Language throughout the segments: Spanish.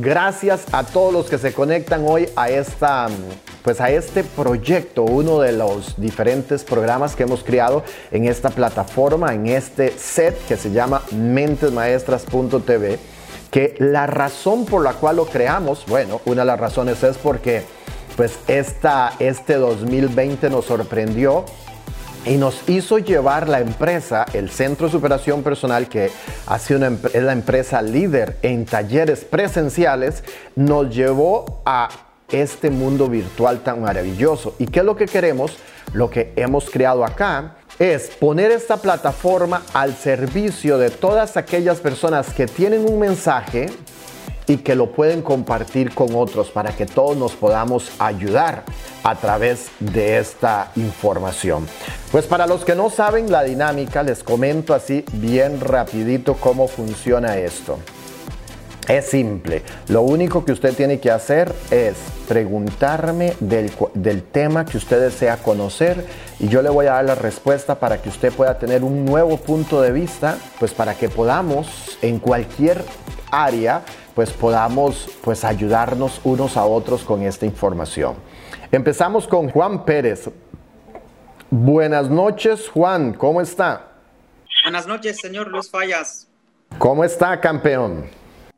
Gracias a todos los que se conectan hoy a esta pues a este proyecto, uno de los diferentes programas que hemos creado en esta plataforma, en este set que se llama mentesmaestras.tv, que la razón por la cual lo creamos, bueno, una de las razones es porque pues esta, este 2020 nos sorprendió y nos hizo llevar la empresa, el Centro de Superación Personal, que ha sido es la empresa líder en talleres presenciales, nos llevó a este mundo virtual tan maravilloso. ¿Y qué es lo que queremos? Lo que hemos creado acá es poner esta plataforma al servicio de todas aquellas personas que tienen un mensaje y que lo pueden compartir con otros para que todos nos podamos ayudar a través de esta información. Pues para los que no saben la dinámica, les comento así bien rapidito cómo funciona esto. Es simple. Lo único que usted tiene que hacer es preguntarme del, del, tema que usted desea conocer y yo le voy a dar la respuesta para que usted pueda tener un nuevo punto de vista, pues para que podamos en cualquier área, pues podamos pues ayudarnos unos a otros con esta información. Empezamos con Juan Pérez. Buenas noches, Juan, ¿cómo está? Buenas noches, señor Luis Fallas. ¿Cómo está, campeón?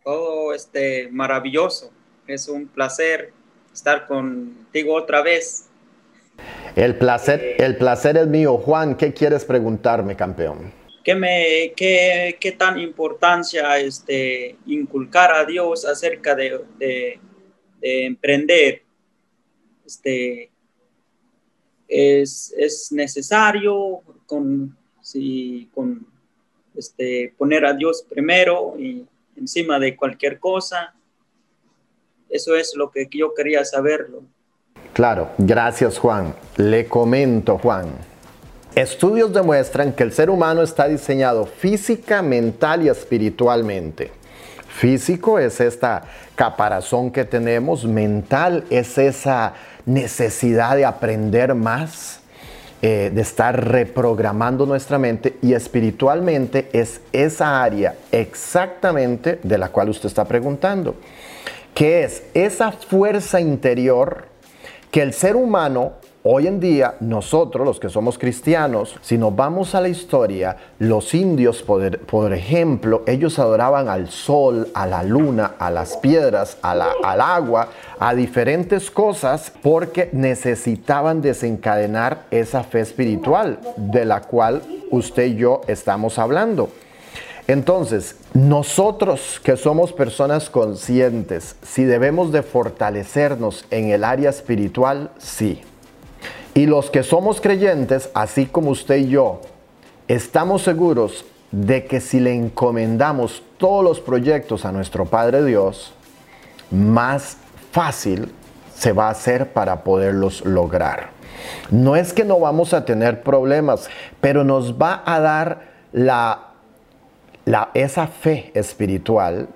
todo este maravilloso. Es un placer estar contigo otra vez. El placer, el placer es mío. Juan, ¿qué quieres preguntarme, campeón? ¿Qué, me, qué, qué tan importancia este, inculcar a Dios acerca de, de, emprender? Este, es, es, necesario con, si, con este, poner a Dios primero y encima de cualquier cosa. Eso es lo que yo quería saberlo. Claro, gracias Juan. Le comento Juan. Estudios demuestran que el ser humano está diseñado física, mental y espiritualmente. Físico es esta caparazón que tenemos, mental es esa necesidad de aprender más, eh, de estar reprogramando nuestra mente y espiritualmente es esa área exactamente de la cual usted está preguntando, que es esa fuerza interior que el ser humano Hoy en día, nosotros, los que somos cristianos, si nos vamos a la historia, los indios, por, ejemplo, ellos adoraban al sol, a la luna, a las piedras, al agua, a diferentes cosas, porque necesitaban desencadenar esa fe espiritual de la cual usted y yo estamos hablando. Entonces, nosotros que somos personas conscientes, si debemos de fortalecernos en el área espiritual, sí. Y los que somos creyentes, así como usted y yo, estamos seguros de que si le encomendamos todos los proyectos a nuestro Padre Dios, más fácil se va a hacer para poderlos lograr. No es que no vamos a tener problemas, pero nos va a dar la, la, esa fe espiritual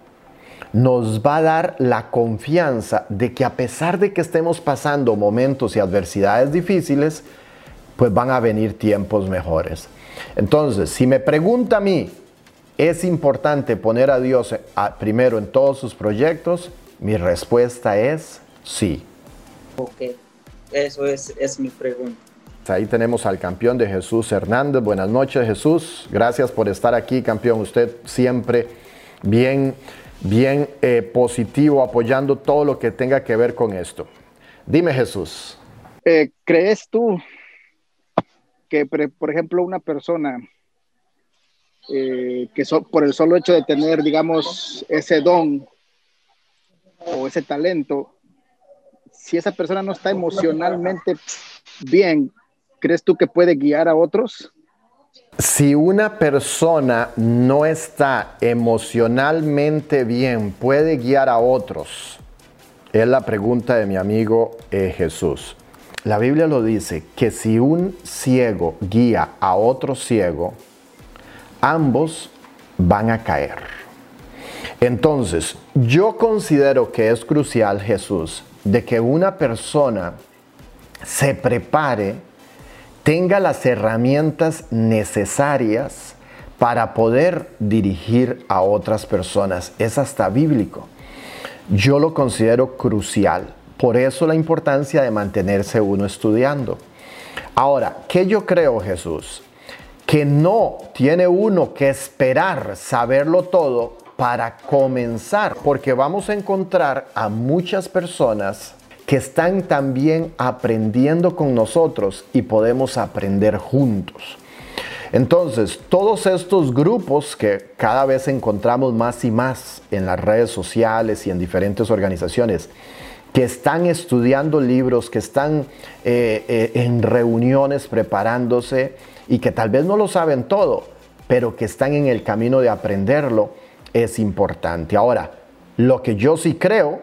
nos va a dar la confianza de que a pesar de que estemos pasando momentos y adversidades difíciles, pues van a venir tiempos mejores. Entonces, si me pregunta a mí, ¿es importante poner a Dios primero en todos sus proyectos? Mi respuesta es sí. Ok, eso es, es mi pregunta. Ahí tenemos al campeón de Jesús Hernández. Buenas noches Jesús. Gracias por estar aquí, campeón. Usted siempre bien bien eh, positivo, apoyando todo lo que tenga que ver con esto. Dime Jesús. Eh, ¿Crees tú que, por ejemplo, una persona eh, que por el solo hecho de tener, digamos, ese don o ese talento, si esa persona no está emocionalmente bien, ¿crees tú que puede guiar a otros? Si una persona no está emocionalmente bien, ¿puede guiar a otros? Es la pregunta de mi amigo eh, Jesús. La Biblia lo dice, que si un ciego guía a otro ciego, ambos van a caer. Entonces, yo considero que es crucial, Jesús, de que una persona se prepare tenga las herramientas necesarias para poder dirigir a otras personas. Es hasta bíblico. yo lo considero crucial. Por eso la importancia de mantenerse uno estudiando. Ahora, ¿qué yo creo, Jesús? Que no tiene uno que esperar saberlo todo para comenzar, porque vamos a encontrar a muchas personas que están también aprendiendo con nosotros y podemos aprender juntos. Entonces, todos estos grupos que cada vez encontramos más y más en las redes sociales y en diferentes organizaciones, que están estudiando libros, que están eh, eh, en reuniones preparándose y que tal vez no lo saben todo, pero que están en el camino de aprenderlo, es importante. Ahora, lo que yo sí creo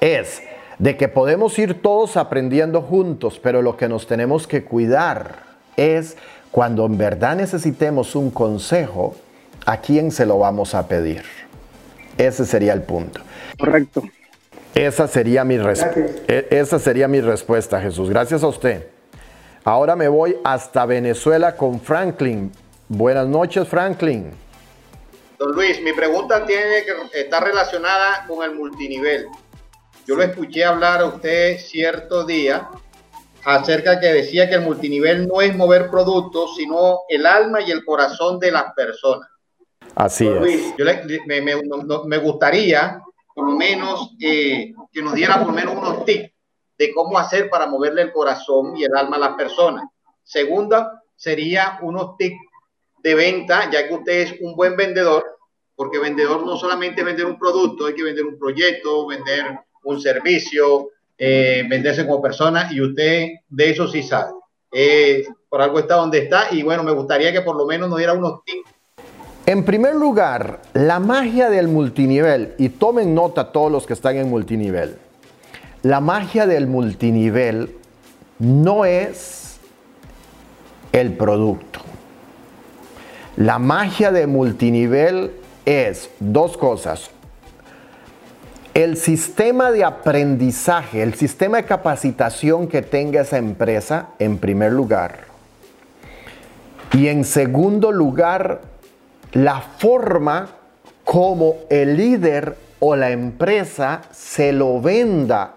es de que podemos ir todos aprendiendo juntos, pero lo que nos tenemos que cuidar es cuando en verdad necesitemos un consejo, ¿a quién se lo vamos a pedir? Ese sería el punto. Correcto. Esa sería, mi e, esa sería mi respuesta, Jesús. Gracias a usted. Ahora me voy hasta Venezuela con Franklin. Buenas noches, Franklin. Don Luis, mi pregunta tiene que estar relacionada con el multinivel. Yo lo escuché hablar a usted cierto día acerca que decía que el multinivel no es mover productos, sino el alma y el corazón de las personas. Así es. Luis, yo me, me, me gustaría por lo menos eh, que nos diera por lo menos unos tips de cómo hacer para moverle el corazón y el alma a las personas. Segunda, sería unos tips de venta, ya que usted es un buen vendedor, porque vendedor no solamente vender un producto, hay que vender un proyecto, vender un servicio, eh, venderse como persona, y usted de eso sí sabe. Eh, por algo está donde está, y bueno, me gustaría que por lo menos nos diera unos tips en primer lugar, la magia del multinivel, y tomen nota todos los que están en multinivel, la magia del multinivel no es el producto. La magia de multinivel es dos cosas. El sistema de aprendizaje, el sistema de capacitación que tenga esa empresa, en primer lugar. Y en segundo lugar, la forma como el líder o la empresa se lo venda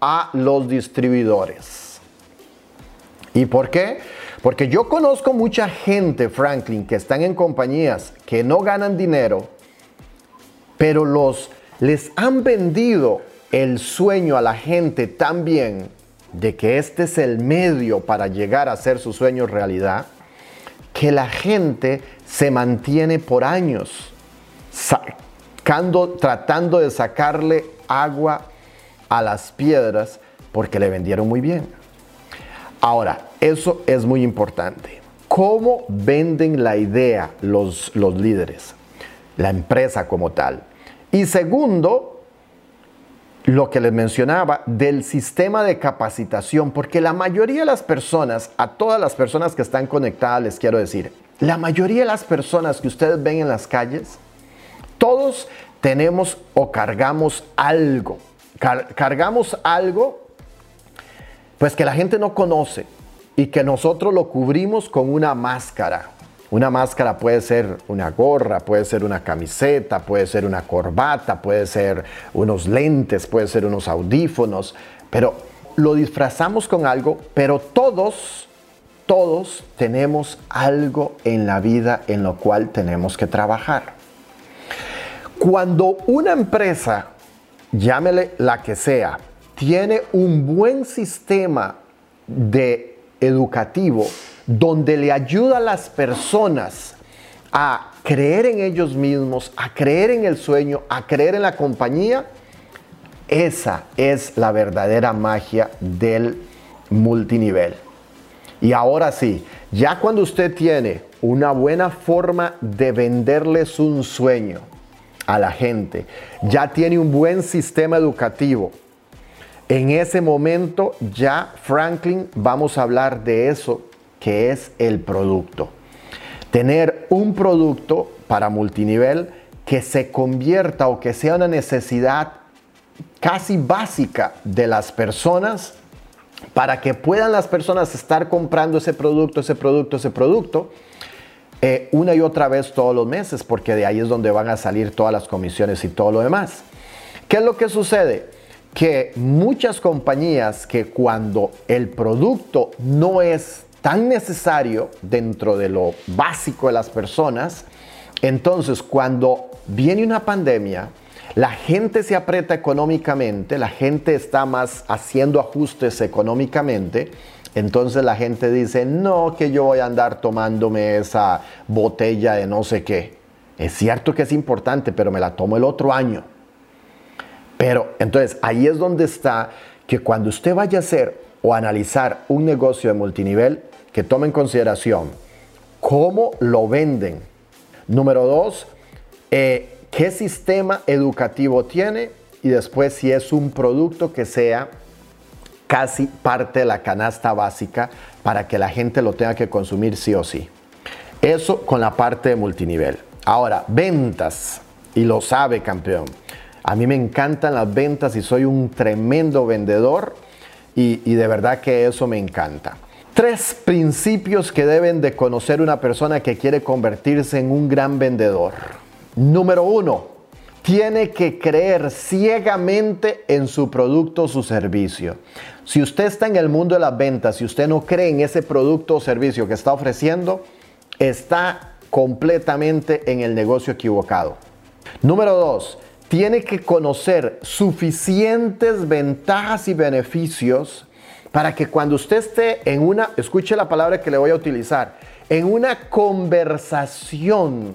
a los distribuidores. ¿Y por qué? Porque yo conozco mucha gente, Franklin, que están en compañías que no ganan dinero, pero los les han vendido el sueño a la gente tan bien de que este es el medio para llegar a hacer su sueño realidad, que la gente se mantiene por años tratando de sacarle agua a las piedras porque le vendieron muy bien. Ahora, eso es muy importante. ¿Cómo venden la idea los, los líderes? La empresa como tal. Y segundo, lo que les mencionaba del sistema de capacitación, porque la mayoría de las personas, a todas las personas que están conectadas, les quiero decir, la mayoría de las personas que ustedes ven en las calles, todos tenemos o cargamos algo, cargamos algo, pues que la gente no conoce y que nosotros lo cubrimos con una máscara. Una máscara puede ser una gorra, puede ser una camiseta, puede ser una corbata, puede ser unos lentes, puede ser unos audífonos, pero lo disfrazamos con algo, pero todos, todos tenemos algo en la vida en lo cual tenemos que trabajar. Cuando una empresa, llámele la que sea, tiene un buen sistema de educativo, donde le ayuda a las personas a creer en ellos mismos, a creer en el sueño, a creer en la compañía, esa es la verdadera magia del multinivel. Y ahora sí, ya cuando usted tiene una buena forma de venderles un sueño a la gente, ya tiene un buen sistema educativo, en ese momento ya Franklin vamos a hablar de eso que es el producto. Tener un producto para multinivel que se convierta o que sea una necesidad casi básica de las personas para que puedan las personas estar comprando ese producto, ese producto, ese producto, eh, una y otra vez todos los meses, porque de ahí es donde van a salir todas las comisiones y todo lo demás. ¿Qué es lo que sucede? Que muchas compañías que cuando el producto no es tan necesario dentro de lo básico de las personas, entonces cuando viene una pandemia, la gente se aprieta económicamente, la gente está más haciendo ajustes económicamente, entonces la gente dice, no, que yo voy a andar tomándome esa botella de no sé qué. Es cierto que es importante, pero me la tomo el otro año. Pero entonces ahí es donde está que cuando usted vaya a hacer o analizar un negocio de multinivel, que tome en consideración cómo lo venden. Número dos, eh, qué sistema educativo tiene y después si es un producto que sea casi parte de la canasta básica para que la gente lo tenga que consumir sí o sí. Eso con la parte de multinivel. Ahora, ventas, y lo sabe campeón. A mí me encantan las ventas y soy un tremendo vendedor y, y de verdad que eso me encanta. Tres principios que deben de conocer una persona que quiere convertirse en un gran vendedor. Número uno, tiene que creer ciegamente en su producto o su servicio. Si usted está en el mundo de las ventas, si usted no cree en ese producto o servicio que está ofreciendo, está completamente en el negocio equivocado. Número dos, tiene que conocer suficientes ventajas y beneficios para que cuando usted esté en una, escuche la palabra que le voy a utilizar, en una conversación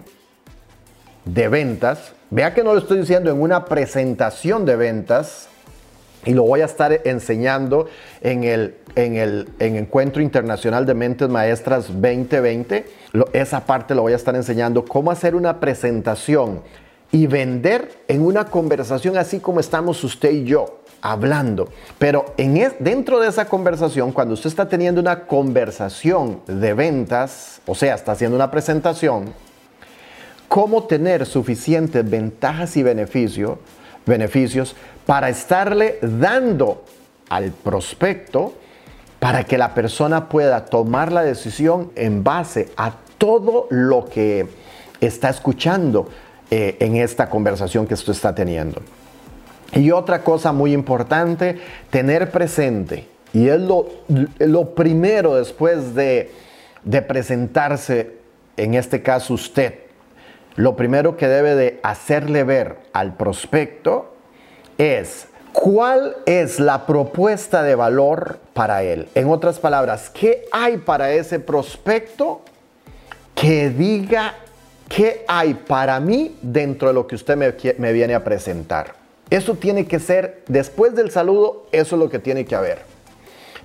de ventas, vea que no lo estoy diciendo en una presentación de ventas, y lo voy a estar enseñando en el, en el Encuentro Internacional de Mentes Maestras 2020. esa parte lo voy a estar enseñando, cómo hacer una presentación y vender en una conversación así como estamos usted y yo hablando. Pero en dentro de esa conversación, cuando usted está teniendo una conversación de ventas, o sea, está haciendo una presentación, cómo tener suficientes ventajas y beneficios beneficios para estarle dando al prospecto para que la persona pueda tomar la decisión en base a todo lo que está escuchando eh, en esta conversación que usted está teniendo. Y otra cosa muy importante, tener presente, y es lo, primero después de, presentarse, en este caso usted, lo primero que debe de hacerle ver al prospecto es cuál es la propuesta de valor para él. En otras palabras, ¿qué hay para ese prospecto que diga qué hay para mí dentro de lo que usted me viene a presentar? Eso tiene que ser, después del saludo, eso es lo que tiene que haber.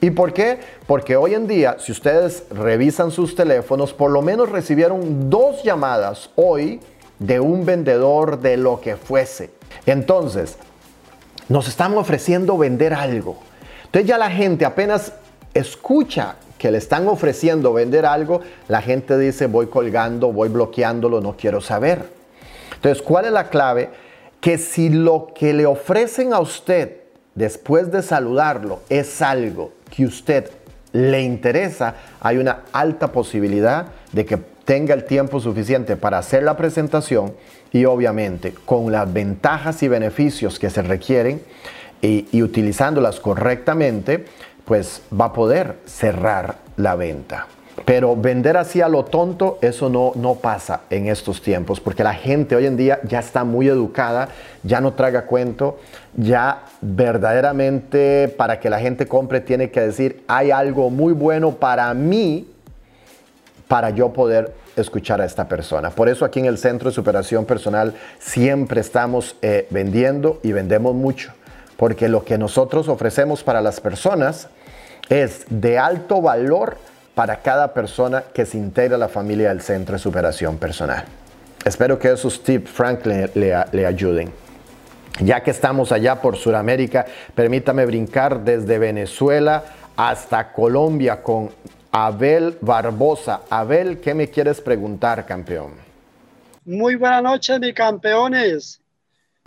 ¿Y por qué? Porque hoy en día, si ustedes revisan sus teléfonos, por lo menos recibieron dos llamadas hoy de un vendedor de lo que fuese. Entonces, nos están ofreciendo vender algo. Entonces ya la gente apenas escucha que le están ofreciendo vender algo, la gente dice voy colgando, voy bloqueándolo, no quiero saber. Entonces, ¿cuál es la clave? Que si lo que le ofrecen a usted después de saludarlo es algo que usted le interesa, hay una alta posibilidad de que tenga el tiempo suficiente para hacer la presentación y obviamente con las ventajas y beneficios que se requieren y, utilizándolas correctamente, pues va a poder cerrar la venta. Pero vender así a lo tonto, eso no, no pasa en estos tiempos, porque la gente hoy en día ya está muy educada, ya no traga cuento, ya verdaderamente para que la gente compre tiene que decir, hay algo muy bueno para mí, para yo poder escuchar a esta persona. Por eso aquí en el Centro de Superación Personal siempre estamos eh, vendiendo y vendemos mucho, porque lo que nosotros ofrecemos para las personas es de alto valor para cada persona que se integra a la familia del Centro de Superación Personal. Espero que esos tips, Frank, le, le ayuden. Ya que estamos allá por Sudamérica, permítame brincar desde Venezuela hasta Colombia con Abel Barbosa. Abel, ¿qué me quieres preguntar, campeón? Muy buenas noches, mis campeones.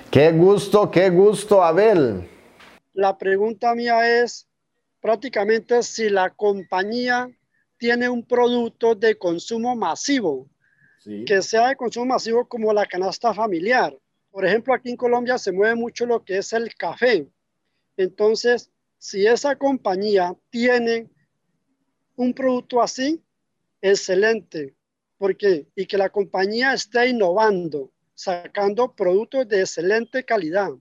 Qué gusto, qué gusto, Abel. La pregunta mía es prácticamente si la compañía tiene un producto de consumo masivo, que sea de consumo masivo como la canasta familiar Por ejemplo, aquí en Colombia se mueve mucho lo que es el café. Entonces, si esa compañía tiene un producto así, excelente. porque Y que la compañía esté innovando, sacando productos de excelente calidad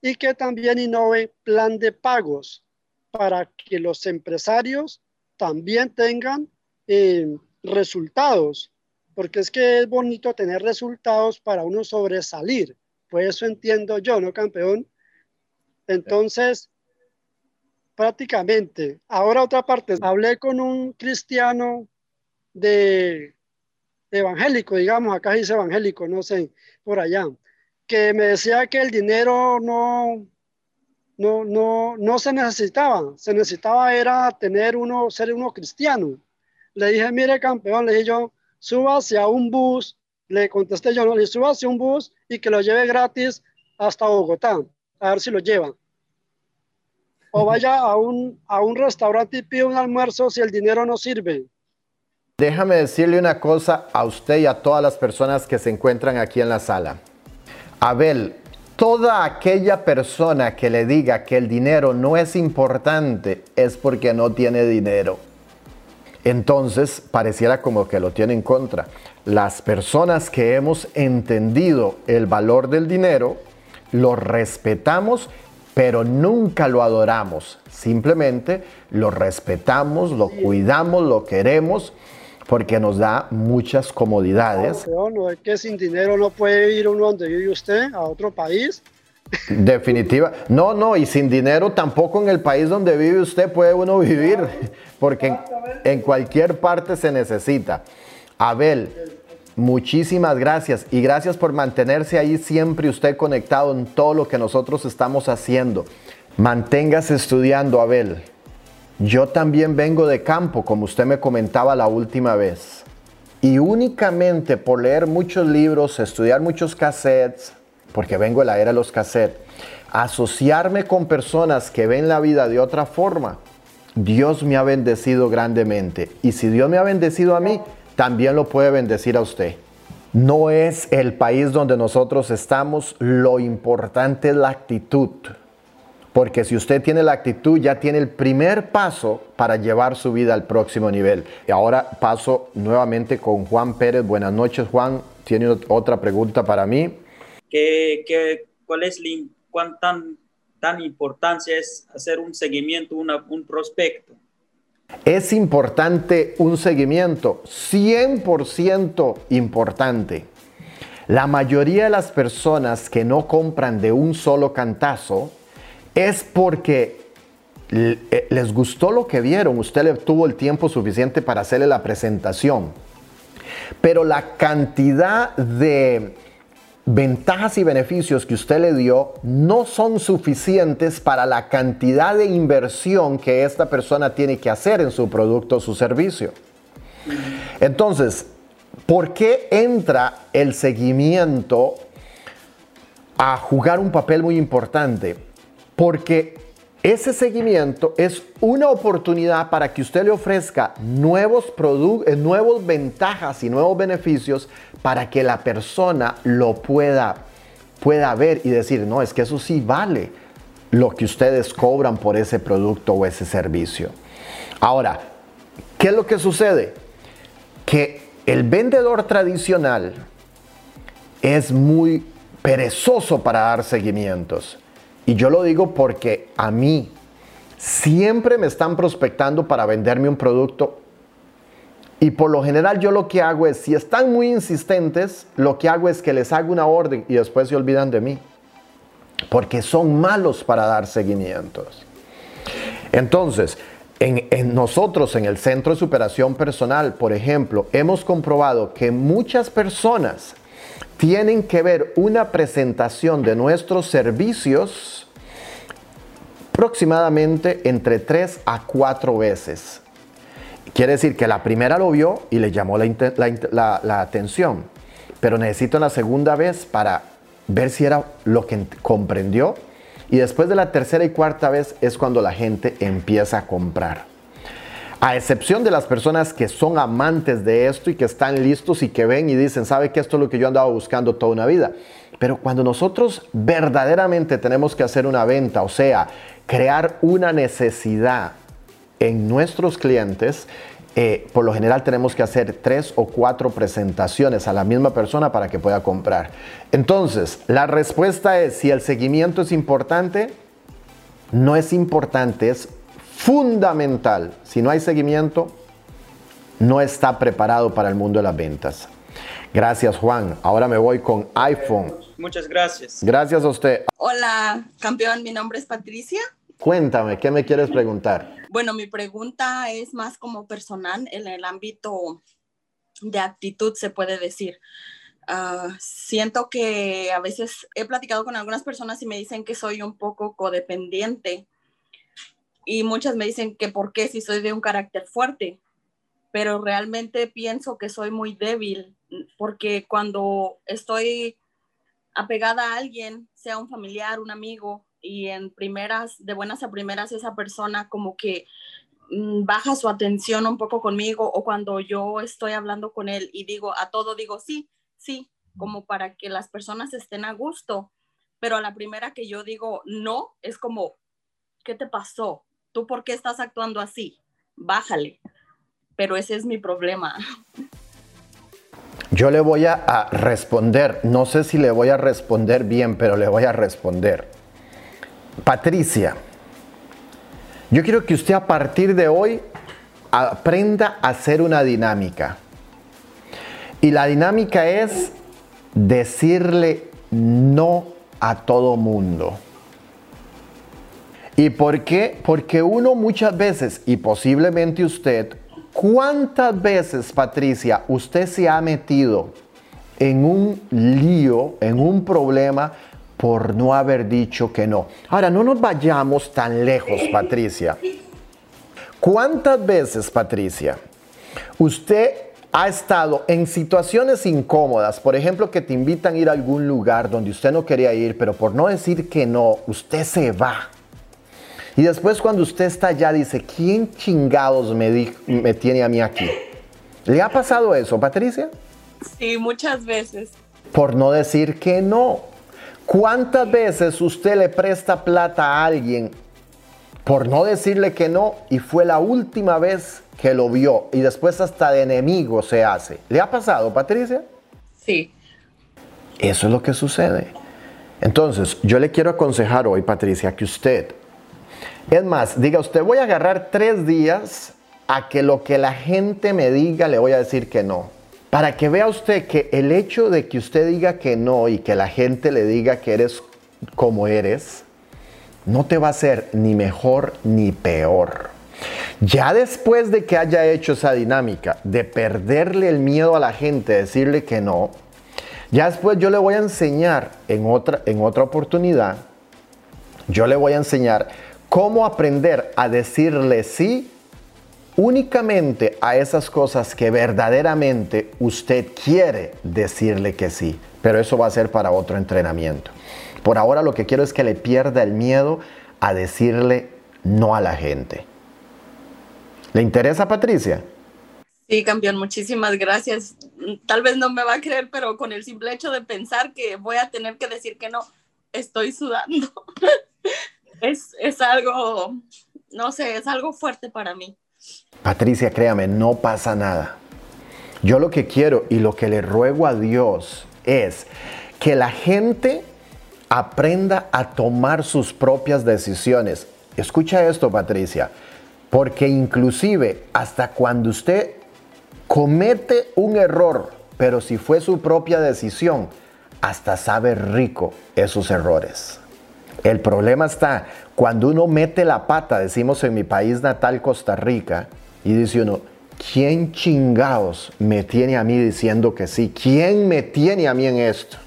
y que también innove plan de pagos para que los empresarios también tengan eh, resultados, porque es que es bonito tener resultados para uno sobresalir. Pues eso entiendo yo, ¿no, campeón? Entonces, prácticamente, ahora otra parte, hablé con un cristiano de, evangélico, digamos, acá dice evangélico, no sé, por allá, que me decía que el dinero no, no, no, no se necesitaba, se necesitaba era tener uno, ser uno cristiano. Le dije, mire campeón, le dije yo, suba hacia un bus, le contesté yo, no, le suba hacia un bus y que lo lleve gratis hasta Bogotá, a ver si lo lleva. O vaya a un, a un restaurante y pide un almuerzo si el dinero no sirve. Déjame decirle una cosa a usted y a todas las personas que se encuentran aquí en la sala. Abel, toda aquella persona que le diga que el dinero no es importante es porque no tiene dinero. Entonces pareciera como que lo tiene en contra. Las personas que hemos entendido el valor del dinero, lo respetamos, pero nunca lo adoramos. Simplemente lo respetamos, lo cuidamos, lo queremos porque nos da muchas comodidades. No, es que sin dinero no puede ir uno donde vive usted, a otro país. Definitiva. No, no, y sin dinero tampoco en el país donde vive usted puede uno vivir, porque en, cualquier parte se necesita. Abel, muchísimas gracias y gracias por mantenerse ahí siempre usted conectado en todo lo que nosotros estamos haciendo. Manténgase estudiando, Abel. Yo también vengo de campo, como usted me comentaba la última vez. Y únicamente por leer muchos libros, estudiar muchos cassettes, porque vengo de la era de los cassettes, asociarme con personas que ven la vida de otra forma, Dios me ha bendecido grandemente. Y si Dios me ha bendecido a mí, también lo puede bendecir a usted. No es el país donde nosotros estamos, lo importante es la actitud. Porque si usted tiene la actitud, ya tiene el primer paso para llevar su vida al próximo nivel. Y ahora paso nuevamente con Juan Pérez. Buenas noches, Juan. ¿Tiene otra pregunta para mí? ¿Qué, cuál es cuán tan, tan importancia es hacer un seguimiento, un prospecto? Es importante un seguimiento, 100% importante. La mayoría de las personas que no compran de un solo cantazo, es porque eh, les gustó lo que vieron, usted le tuvo el tiempo suficiente para hacerle la presentación. Pero la cantidad de ventajas y beneficios que usted le dio no son suficientes para la cantidad de inversión que esta persona tiene que hacer en su producto o su servicio. Entonces, ¿por qué entra el seguimiento a jugar un papel muy importante? Porque ese seguimiento es una oportunidad para que usted le ofrezca nuevos productos, eh, nuevos ventajas y nuevos beneficios para que la persona lo pueda, pueda ver y decir, no, es que eso sí vale lo que ustedes cobran por ese producto o ese servicio. Ahora, ¿qué es lo que sucede? Que el vendedor tradicional es muy perezoso para dar seguimientos. Y yo lo digo porque a mí siempre me están prospectando para venderme un producto. Y por lo general yo lo que hago es, si están muy insistentes, lo que hago es que les hago una orden y después se olvidan de mí. Porque son malos para dar seguimientos. Entonces, en, en, nosotros en el Centro de Superación Personal, por ejemplo, hemos comprobado que muchas personas tienen que ver una presentación de nuestros servicios aproximadamente entre tres a cuatro veces. Quiere decir que la primera lo vio y le llamó la, atención, pero necesito la segunda vez para ver si era lo que comprendió y después de la tercera y cuarta vez es cuando la gente empieza a comprar. A excepción de las personas que son amantes de esto y que están listos y que ven y dicen, ¿sabe que esto es lo que yo andaba buscando toda una vida? Pero cuando nosotros verdaderamente tenemos que hacer una venta, o sea, crear una necesidad en nuestros clientes, eh, por lo general tenemos que hacer tres o cuatro presentaciones a la misma persona para que pueda comprar. Entonces, la respuesta es, si el seguimiento es importante, no es importante, es fundamental. Si no hay seguimiento, no está preparado para el mundo de las ventas. Gracias Juan. Ahora me voy con iPhone. Muchas gracias. Gracias a usted. Hola, campeón, mi nombre es Patricia. Cuéntame, ¿qué me quieres preguntar? Bueno, mi pregunta es más como personal en el ámbito de actitud, se puede decir. Ah, siento que a veces he platicado con algunas personas y me dicen que soy un poco codependiente y muchas me dicen que por qué si soy de un carácter fuerte, pero realmente pienso que soy muy débil porque cuando estoy apegada a alguien, sea un familiar, un amigo, y en primeras, de buenas a primeras, esa persona como que mm, baja su atención un poco conmigo o cuando yo estoy hablando con él y digo a todo, digo sí, sí, como para que las personas estén a gusto, pero a la primera que yo digo no, es como, ¿qué te pasó? ¿Tú por qué estás actuando así? Bájale. Pero ese es mi problema. Yo le voy a, responder, no sé si le voy a responder bien, pero le voy a responder. Patricia, yo quiero que usted a partir de hoy aprenda a hacer una dinámica. Y la dinámica es decirle no a todo mundo. ¿Y por qué? Porque uno muchas veces, y posiblemente usted, ¿cuántas veces, Patricia, usted se ha metido en un lío, en un problema por no haber dicho que no? Ahora, no nos vayamos tan lejos, Patricia. ¿Cuántas veces, Patricia, usted ha estado en situaciones incómodas, por ejemplo, que te invitan a ir a algún lugar donde usted no quería ir, pero por no decir que no, usted se va. Y después cuando usted está allá dice, ¿quién chingados me, me tiene a mí aquí? ¿Le ha pasado eso, Patricia? Sí, muchas veces. Por no decir que no. ¿Cuántas veces usted le presta plata a alguien por no decirle que no y fue la última vez que lo vio y después hasta de enemigo se hace. ¿Le ha pasado, Patricia? Sí. Eso es lo que sucede. Entonces, yo le quiero aconsejar hoy, Patricia, que usted, es más, diga usted, voy a agarrar tres días a que lo que la gente me diga le voy a decir que no. Para que vea usted que el hecho de que usted diga que no y que la gente le diga que eres como eres, no te va a hacer ni mejor ni peor. Ya después de que haya hecho esa dinámica de perderle el miedo a la gente, decirle que no, ya después yo le voy a enseñar en otra, en otra oportunidad, yo le voy a enseñar cómo aprender a decirle sí únicamente a esas cosas que verdaderamente usted quiere decirle que sí. Pero eso va a ser para otro entrenamiento. Por ahora lo que quiero es que le pierda el miedo a decirle no a la gente. ¿Le interesa, Patricia? Sí, campeón, muchísimas gracias. Tal vez no me va a creer, pero con el simple hecho de pensar que voy a tener que decir que no, estoy sudando. es, es algo, no sé, es algo fuerte para mí. Patricia, créame, no pasa nada. Yo lo que quiero y lo que le ruego a Dios es que la gente aprenda a tomar sus propias decisiones. Escucha esto, Patricia. Porque inclusive hasta cuando usted comete un error, pero si fue su propia decisión, hasta sabe rico esos errores. El problema está cuando uno mete la pata, decimos en mi país natal, Costa Rica, y dice uno, ¿quién chingados me tiene a mí diciendo que sí? ¿Quién me tiene a mí en esto?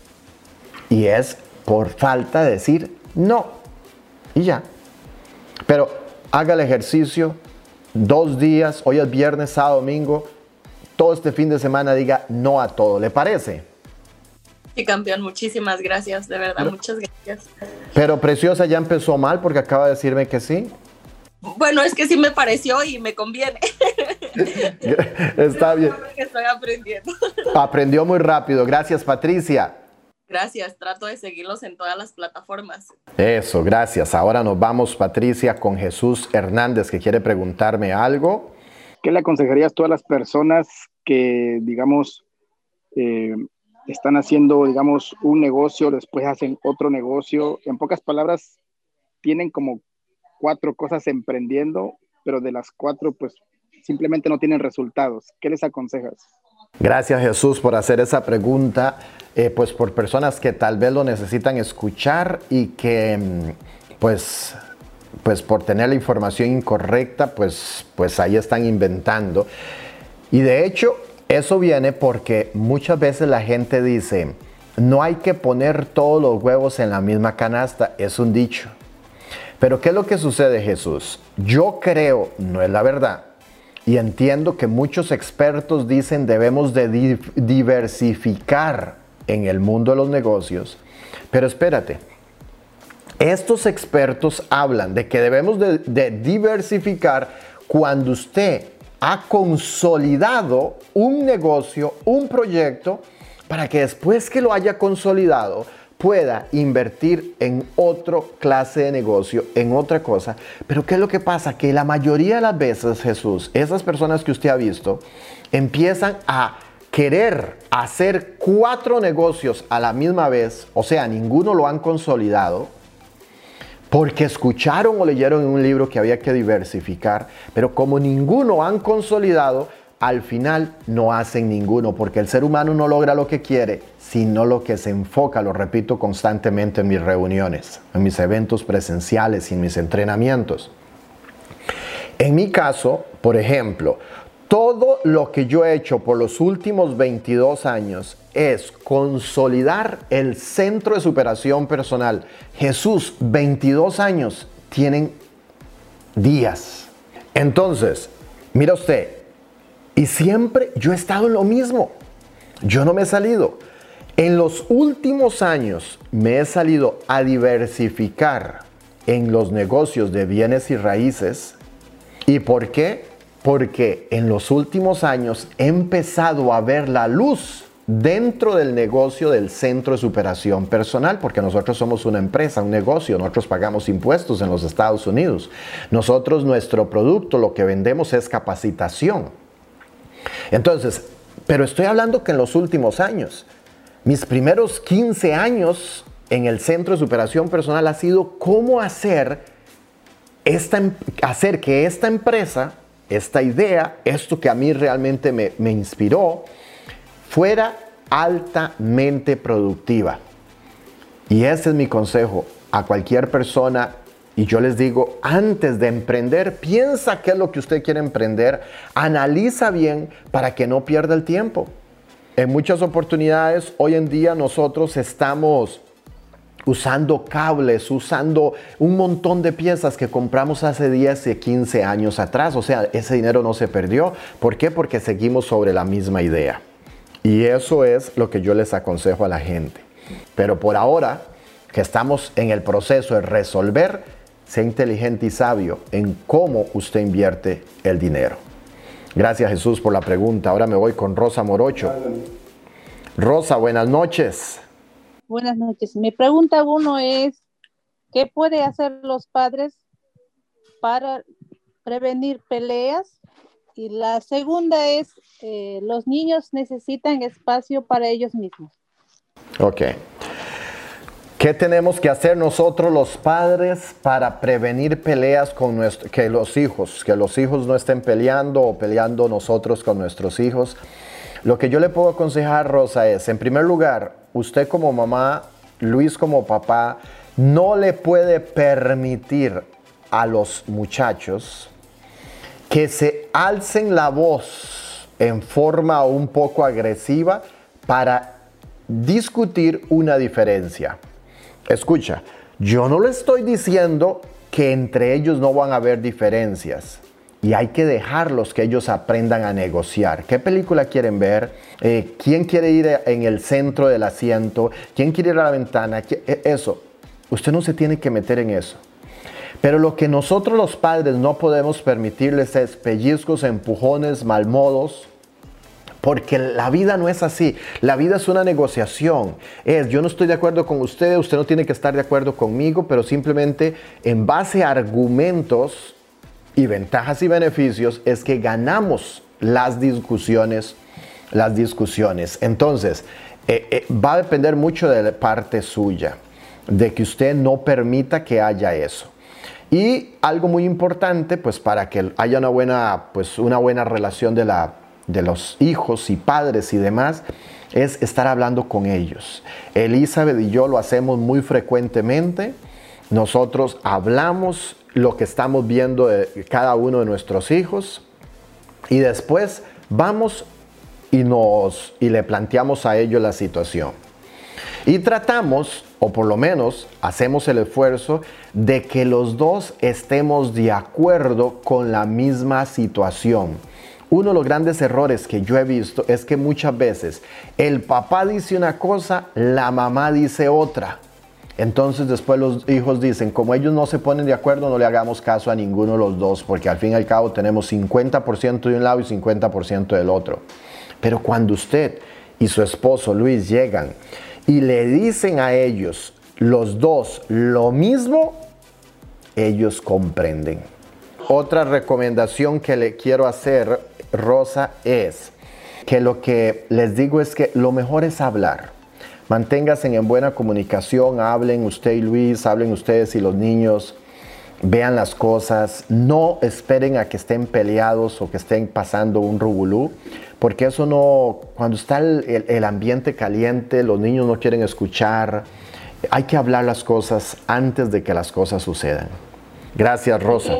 Y es por falta de decir no. Y ya. Pero haga el ejercicio dos días, hoy es viernes, sábado, domingo, todo este fin de semana diga no a todo. ¿Le parece? Sí, campeón, muchísimas gracias, de verdad, muchas gracias. Pero Preciosa ya empezó mal porque acaba de decirme que sí. Bueno, es que sí me pareció y me conviene. Está bien. Estoy aprendiendo. Aprendió muy rápido. Gracias, Patricia. Gracias, trato de seguirlos en todas las plataformas. Eso, gracias. Ahora nos vamos, Patricia, con Jesús Hernández, que quiere preguntarme algo. ¿Qué le aconsejarías tú a las personas que, digamos, eh, están haciendo, digamos, un negocio, después hacen otro negocio? En pocas palabras, tienen como cuatro cosas emprendiendo, pero de las cuatro, pues simplemente no tienen resultados. ¿Qué les aconsejas? Gracias Jesús por hacer esa pregunta, eh, pues por personas que tal vez lo necesitan escuchar y que mm, pues, pues por tener la información incorrecta, pues, pues ahí están inventando. Y de hecho, eso viene porque muchas veces la gente dice, no hay que poner todos los huevos en la misma canasta, es un dicho. Pero ¿qué es lo que sucede Jesús? Yo creo, no es la verdad, y entiendo que muchos expertos dicen debemos de diversificar en el mundo de los negocios. Pero espérate, estos expertos hablan de que debemos de, de diversificar cuando usted ha consolidado un negocio, un proyecto, para que después que lo haya consolidado, pueda invertir en otro clase de negocio, en otra cosa. Pero ¿qué es lo que pasa? Que la mayoría de las veces, Jesús, esas personas que usted ha visto, empiezan a querer hacer cuatro negocios a la misma vez, o sea, ninguno lo han consolidado, porque escucharon o leyeron en un libro que había que diversificar, pero como ninguno han consolidado, al final no hacen ninguno, porque el ser humano no logra lo que quiere, sino lo que se enfoca, lo repito constantemente en mis reuniones, en mis eventos presenciales y en mis entrenamientos. En mi caso, por ejemplo, todo lo que yo he hecho por los últimos 22 años es consolidar el centro de superación personal. Jesús, 22 años tienen días. Entonces, mira usted, y siempre yo he estado en lo mismo. Yo no me he salido. En los últimos años me he salido a diversificar en los negocios de bienes y raíces. ¿Y por qué? Porque en los últimos años he empezado a ver la luz dentro del negocio del centro de superación personal, porque nosotros somos una empresa, un negocio, nosotros pagamos impuestos en los Estados Unidos. Nosotros, nuestro producto, lo que vendemos es capacitación. Entonces, pero estoy hablando que en los últimos años, mis primeros 15 años en el Centro de Superación Personal ha sido cómo hacer, esta, em, hacer que esta empresa, esta idea, esto que a mí realmente me, me inspiró, fuera altamente productiva. Y ese es mi consejo a cualquier persona y yo les digo, antes de emprender, piensa qué es lo que usted quiere emprender, analiza bien para que no pierda el tiempo. En muchas oportunidades, hoy en día nosotros estamos usando cables, usando un montón de piezas que compramos hace 10 y 15 años atrás. O sea, ese dinero no se perdió. ¿Por qué? Porque seguimos sobre la misma idea. Y eso es lo que yo les aconsejo a la gente. Pero por ahora, que estamos en el proceso de resolver, sea inteligente y sabio en cómo usted invierte el dinero. Gracias Jesús por la pregunta. Ahora me voy con Rosa Morocho. Rosa, buenas noches. Buenas noches. Mi pregunta uno es, ¿qué puede hacer los padres para prevenir peleas? Y la segunda es, eh, los niños necesitan espacio para ellos mismos. Ok. ¿Qué tenemos que hacer nosotros los padres para prevenir peleas con nuestro, que los hijos, que los hijos no estén peleando o peleando nosotros con nuestros hijos? Lo que yo le puedo aconsejar, Rosa, es, en primer lugar, usted como mamá, Luis como papá, no le puede permitir a los muchachos que se alcen la voz en forma un poco agresiva para discutir una diferencia. Escucha, yo no le estoy diciendo que entre ellos no van a haber diferencias. Y hay que dejarlos que ellos aprendan a negociar. ¿Qué película quieren ver? Eh, ¿Quién quiere ir en el centro del asiento? ¿Quién quiere ir a la ventana? E, eso. Usted no se tiene que meter en eso. Pero lo que nosotros los padres no podemos permitirles es pellizcos, empujones, malmodos, Porque la vida no es así. La vida es una negociación. Es, yo no estoy de acuerdo con usted, usted no tiene que estar de acuerdo conmigo, pero simplemente en base a argumentos y ventajas y beneficios es que ganamos las discusiones, las discusiones. Entonces, eh, eh, va a depender mucho de la parte suya, de que usted no permita que haya eso. Y algo muy importante, pues para que haya una buena, pues una buena relación de, la, de los hijos y padres y demás, es estar hablando con ellos. Elizabeth y yo lo hacemos muy frecuentemente. Nosotros hablamos lo que estamos viendo de cada uno de nuestros hijos y después vamos y, nos, y le planteamos a ellos la situación. Y tratamos, o por lo menos hacemos el esfuerzo, de que los dos estemos de acuerdo con la misma situación. Uno de los grandes errores que yo he visto es que muchas veces el papá dice una cosa, la mamá dice otra. Entonces después los hijos dicen, como ellos no se ponen de acuerdo, no le hagamos caso a ninguno de los dos, porque al fin y al cabo tenemos 50% de un lado y 50% del otro. Pero cuando usted y su esposo Luis llegan y le dicen a ellos los dos lo mismo, ellos comprenden. Otra recomendación que le quiero hacer, Rosa, es que lo que les digo es que lo mejor es hablar. Manténganse en buena comunicación, hablen usted y Luis, hablen ustedes y los niños, vean las cosas, no esperen a que estén peleados o que estén pasando un rubulú, porque eso no, cuando está el, ambiente caliente, los niños no quieren escuchar, hay que hablar las cosas antes de que las cosas sucedan. Gracias, Rosa.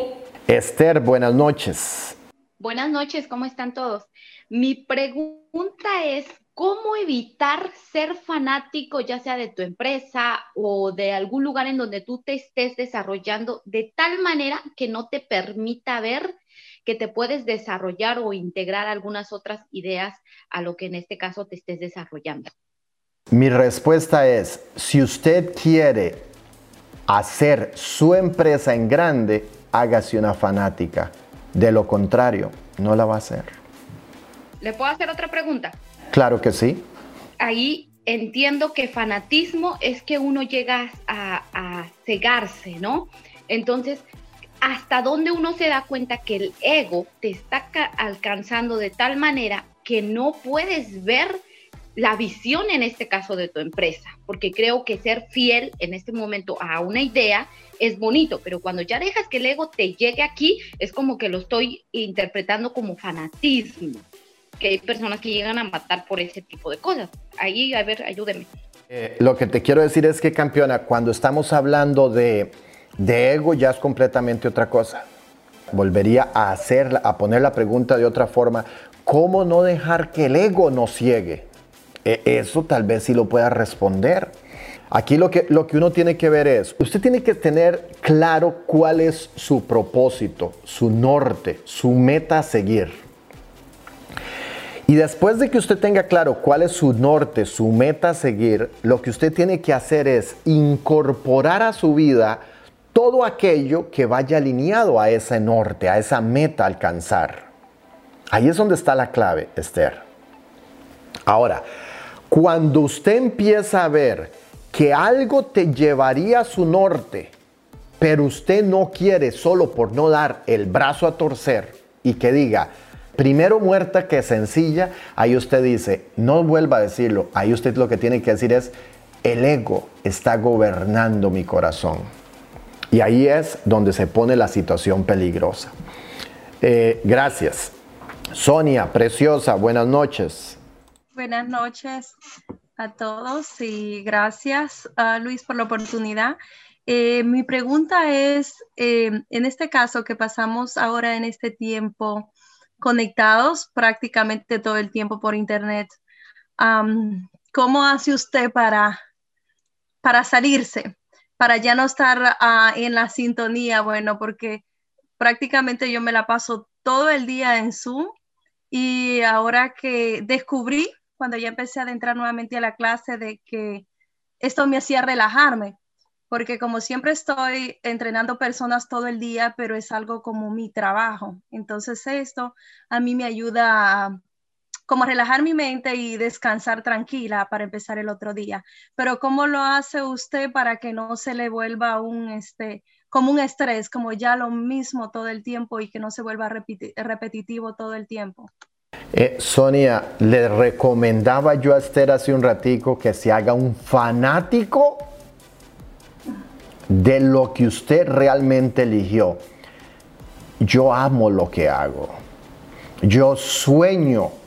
Esther, buenas noches. Buenas noches, ¿cómo están todos? Mi pregunta es, ¿cómo evitar ser fanático, ya sea de tu empresa o de algún lugar en donde tú te estés desarrollando, de tal manera que no te permita ver que te puedes desarrollar o integrar algunas otras ideas a lo que en este caso te estés desarrollando? Mi respuesta es, si usted quiere hacer su empresa en grande, hágase una fanática. De lo contrario, no la va a hacer. ¿Le puedo hacer otra pregunta? Claro que sí. Ahí entiendo que fanatismo es que uno llega a, a cegarse, ¿no? Entonces, hasta dónde uno se da cuenta que el ego te está alcanzando de tal manera que no puedes ver la visión en este caso de tu empresa, porque creo que ser fiel en este momento a una idea es bonito, pero cuando ya dejas que el ego te llegue aquí, es como que lo estoy interpretando como fanatismo, que hay personas que llegan a matar por ese tipo de cosas. Ahí, a ver, ayúdeme. Eh, lo que te quiero decir es que, campeona, cuando estamos hablando de de ego ya es completamente otra cosa. Volvería a hacer, a poner la pregunta de otra forma. ¿Cómo no dejar que el ego nos ciegue? E, eso tal vez sí lo pueda responder. Aquí lo que, lo que uno tiene que ver es, usted tiene que tener claro cuál es su propósito, su norte, su meta a seguir. Y después de que usted tenga claro cuál es su norte, su meta a seguir, lo que usted tiene que hacer es incorporar a su vida todo aquello que vaya alineado a ese norte, a esa meta alcanzar. Ahí es donde está la clave, Esther. Ahora, cuando usted empieza a ver que algo te llevaría a su norte, pero usted no quiere solo por no dar el brazo a torcer y que diga, primero muerta que sencilla, ahí usted dice, no vuelva a decirlo, ahí usted lo que tiene que decir es, el ego está gobernando mi corazón. Y ahí es donde se pone la situación peligrosa. Eh, gracias. Sonia, preciosa, buenas noches. Buenas noches a todos y gracias a Luis por la oportunidad. Eh, mi pregunta es, eh, en este caso que pasamos ahora en este tiempo conectados prácticamente todo el tiempo por internet, ¿cómo hace usted para, para salirse? Para ya no estar ah, en la sintonía, bueno, porque prácticamente yo me la paso todo el día en Zoom y ahora que descubrí, cuando ya empecé a adentrar nuevamente a la clase, de que esto me hacía relajarme, porque como siempre estoy entrenando personas todo el día, pero es algo como mi trabajo. Entonces esto a mí me ayuda a como relajar mi mente y descansar tranquila para empezar el otro día. Pero ¿cómo lo hace usted para que no se le vuelva un, este, como un estrés, como ya lo mismo todo el tiempo y que no se vuelva repetitivo todo el tiempo? Eh, Sonia, le recomendaba yo a Esther hace un ratico que se haga un fanático de lo que usted realmente eligió. Yo amo lo que hago. Yo sueño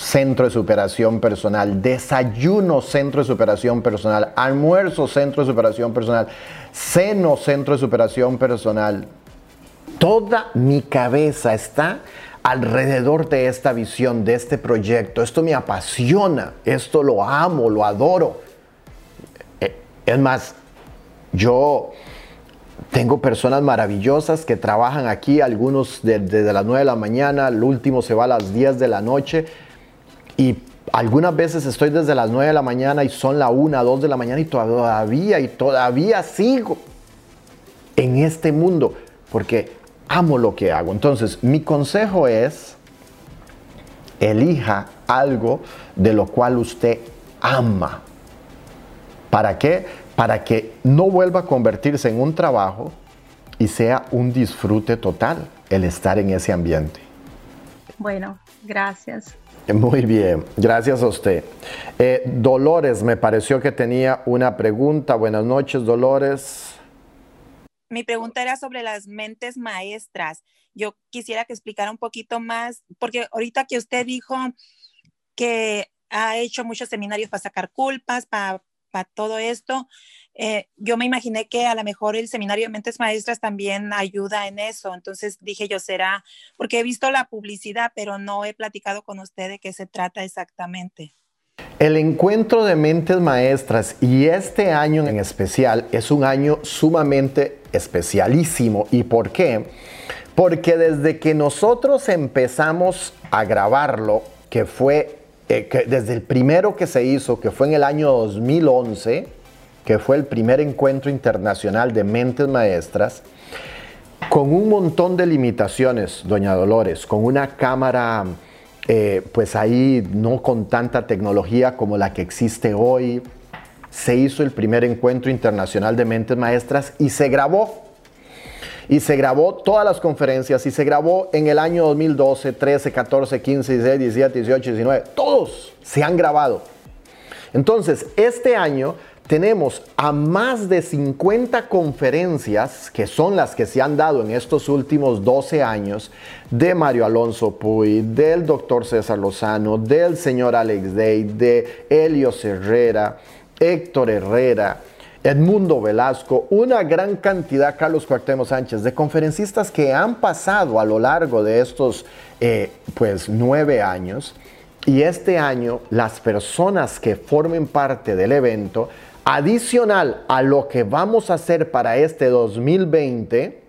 centro de superación personal, desayuno centro de superación personal, almuerzo centro de superación personal, seno centro de superación personal. Toda mi cabeza está alrededor de esta visión, de este proyecto. Esto me apasiona, esto lo amo, lo adoro. Eh, es más, yo tengo personas maravillosas que trabajan aquí, algunos desde las 9 de la mañana, el último se va a las 10 de la noche y algunas veces estoy desde las 9 de la mañana y son la 1, 2 de la mañana y todavía y todavía sigo en este mundo porque amo lo que hago. Entonces, mi consejo es, elija algo de lo cual usted ama. ¿Para qué? Para que no vuelva a convertirse en un trabajo y sea un disfrute total el estar en ese ambiente. Bueno, gracias. Muy bien, gracias a usted. Eh, Dolores, me pareció que tenía una pregunta. Buenas noches, Dolores. Mi pregunta era sobre las mentes maestras. Yo quisiera que explicara un poquito más, porque ahorita que usted dijo que ha hecho muchos seminarios para sacar culpas, para, para todo esto, eh, yo me imaginé que a lo mejor el seminario de mentes maestras también ayuda en eso. Entonces dije yo, será, porque he visto la publicidad, pero no he platicado con usted de qué se trata exactamente. El encuentro de mentes maestras y este año en especial es un año sumamente especialísimo. ¿Y por qué? Porque desde que nosotros empezamos a grabarlo, que fue eh, desde el primero que se hizo, que fue en el año 2011, que fue el primer encuentro internacional de mentes maestras, con un montón de limitaciones, doña Dolores, con una cámara, eh, pues ahí no con tanta tecnología como la que existe hoy, se hizo el primer encuentro internacional de mentes maestras y se grabó. Y se grabó todas las conferencias y se grabó en el año 2012, 13, 14, 15, 16, 17, 18, 19. Todos se han grabado. Entonces, este año tenemos a más de 50 conferencias, que son las que se han dado en estos últimos 12 años, de Mario Alonso Puy, del doctor César Lozano, del señor Alex Day, de Helio Herrera, Héctor Herrera, Edmundo Velasco, una gran cantidad, Carlos Cuartemo Sánchez, de conferencistas que han pasado a lo largo de estos eh, pues nueve años. Y este año las personas que formen parte del evento Adicional a lo que vamos a hacer para este 2020,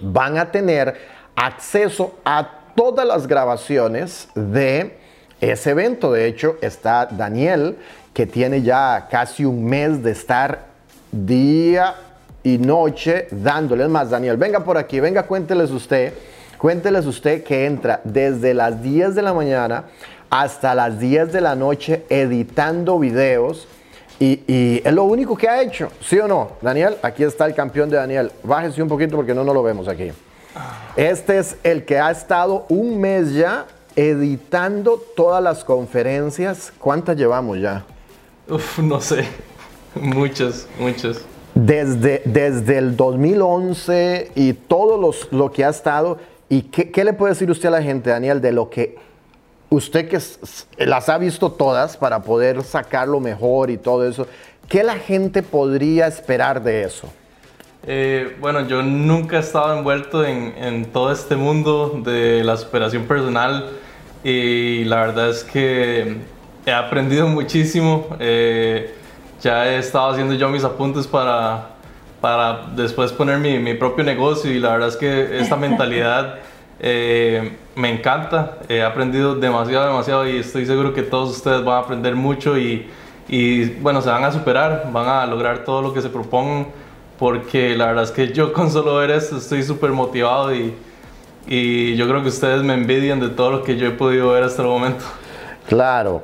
van a tener acceso a todas las grabaciones de ese evento. De hecho, está Daniel, que tiene ya casi un mes de estar día y noche dándoles más. Daniel, venga por aquí, venga, cuénteles usted. Cuénteles usted que entra desde las 10 de la mañana hasta las 10 de la noche editando videos y, es lo único que ha hecho, ¿sí o no? Daniel, aquí está el campeón de Daniel. Bájese un poquito porque no, no lo vemos aquí. Este es el que ha estado un mes ya editando todas las conferencias. ¿Cuántas llevamos ya? Uf, no sé. Muchas, muchas. Desde, desde el 2011 y todo los, lo que ha estado. ¿Y qué, qué le puede decir usted a la gente, Daniel, de lo que usted que las ha visto todas para poder sacarlo mejor y todo eso, ¿qué la gente podría esperar de eso? Eh, bueno, yo nunca he estado envuelto en, todo este mundo de la superación personal y la verdad es que he aprendido muchísimo. Eh, ya he estado haciendo yo mis apuntes para, para después poner mi, mi propio negocio y la verdad es que esta mentalidad... Eh, me encanta, he aprendido demasiado, demasiado y estoy seguro que todos ustedes van a aprender mucho y, y bueno, se van a superar, van a lograr todo lo que se propongan porque la verdad es que yo con solo ver esto estoy súper motivado y, y yo creo que ustedes me envidian de todo lo que yo he podido ver hasta el momento. Claro,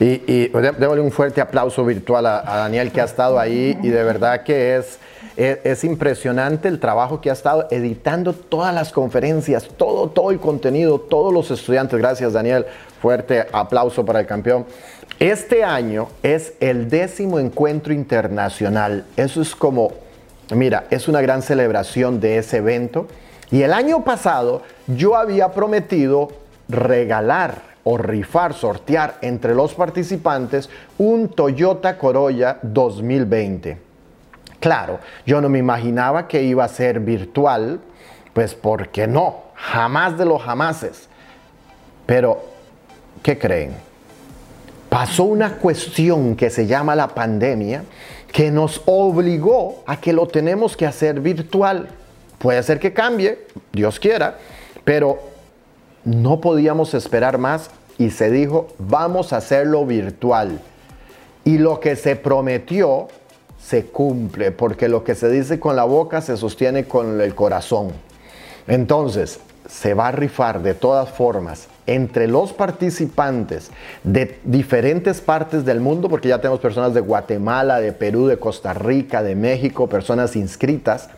y, y démosle un fuerte aplauso virtual a, a, Daniel que ha estado ahí y de verdad que es, es, es, impresionante el trabajo que ha estado editando todas las conferencias, todo, todo el contenido, todos los estudiantes. Gracias Daniel, fuerte aplauso para el campeón. Este año es el décimo encuentro internacional, eso es como, mira, es una gran celebración de ese evento. Y el año pasado yo había prometido regalar o rifar, sortear entre los participantes un Toyota Corolla 2020. Claro, yo no me imaginaba que iba a ser virtual, pues porque no, jamás de los jamases. Pero, ¿qué creen? Pasó una cuestión que se llama la pandemia que nos obligó a que lo tenemos que hacer virtual. Puede ser que cambie, Dios quiera, pero no podíamos esperar más y se dijo, vamos a hacerlo virtual. Y lo que se prometió se cumple, porque lo que se dice con la boca se sostiene con el corazón. Entonces, se va a rifar de todas formas entre los participantes de diferentes partes del mundo, porque ya tenemos personas de Guatemala, de Perú, de Costa Rica, de México, personas inscritas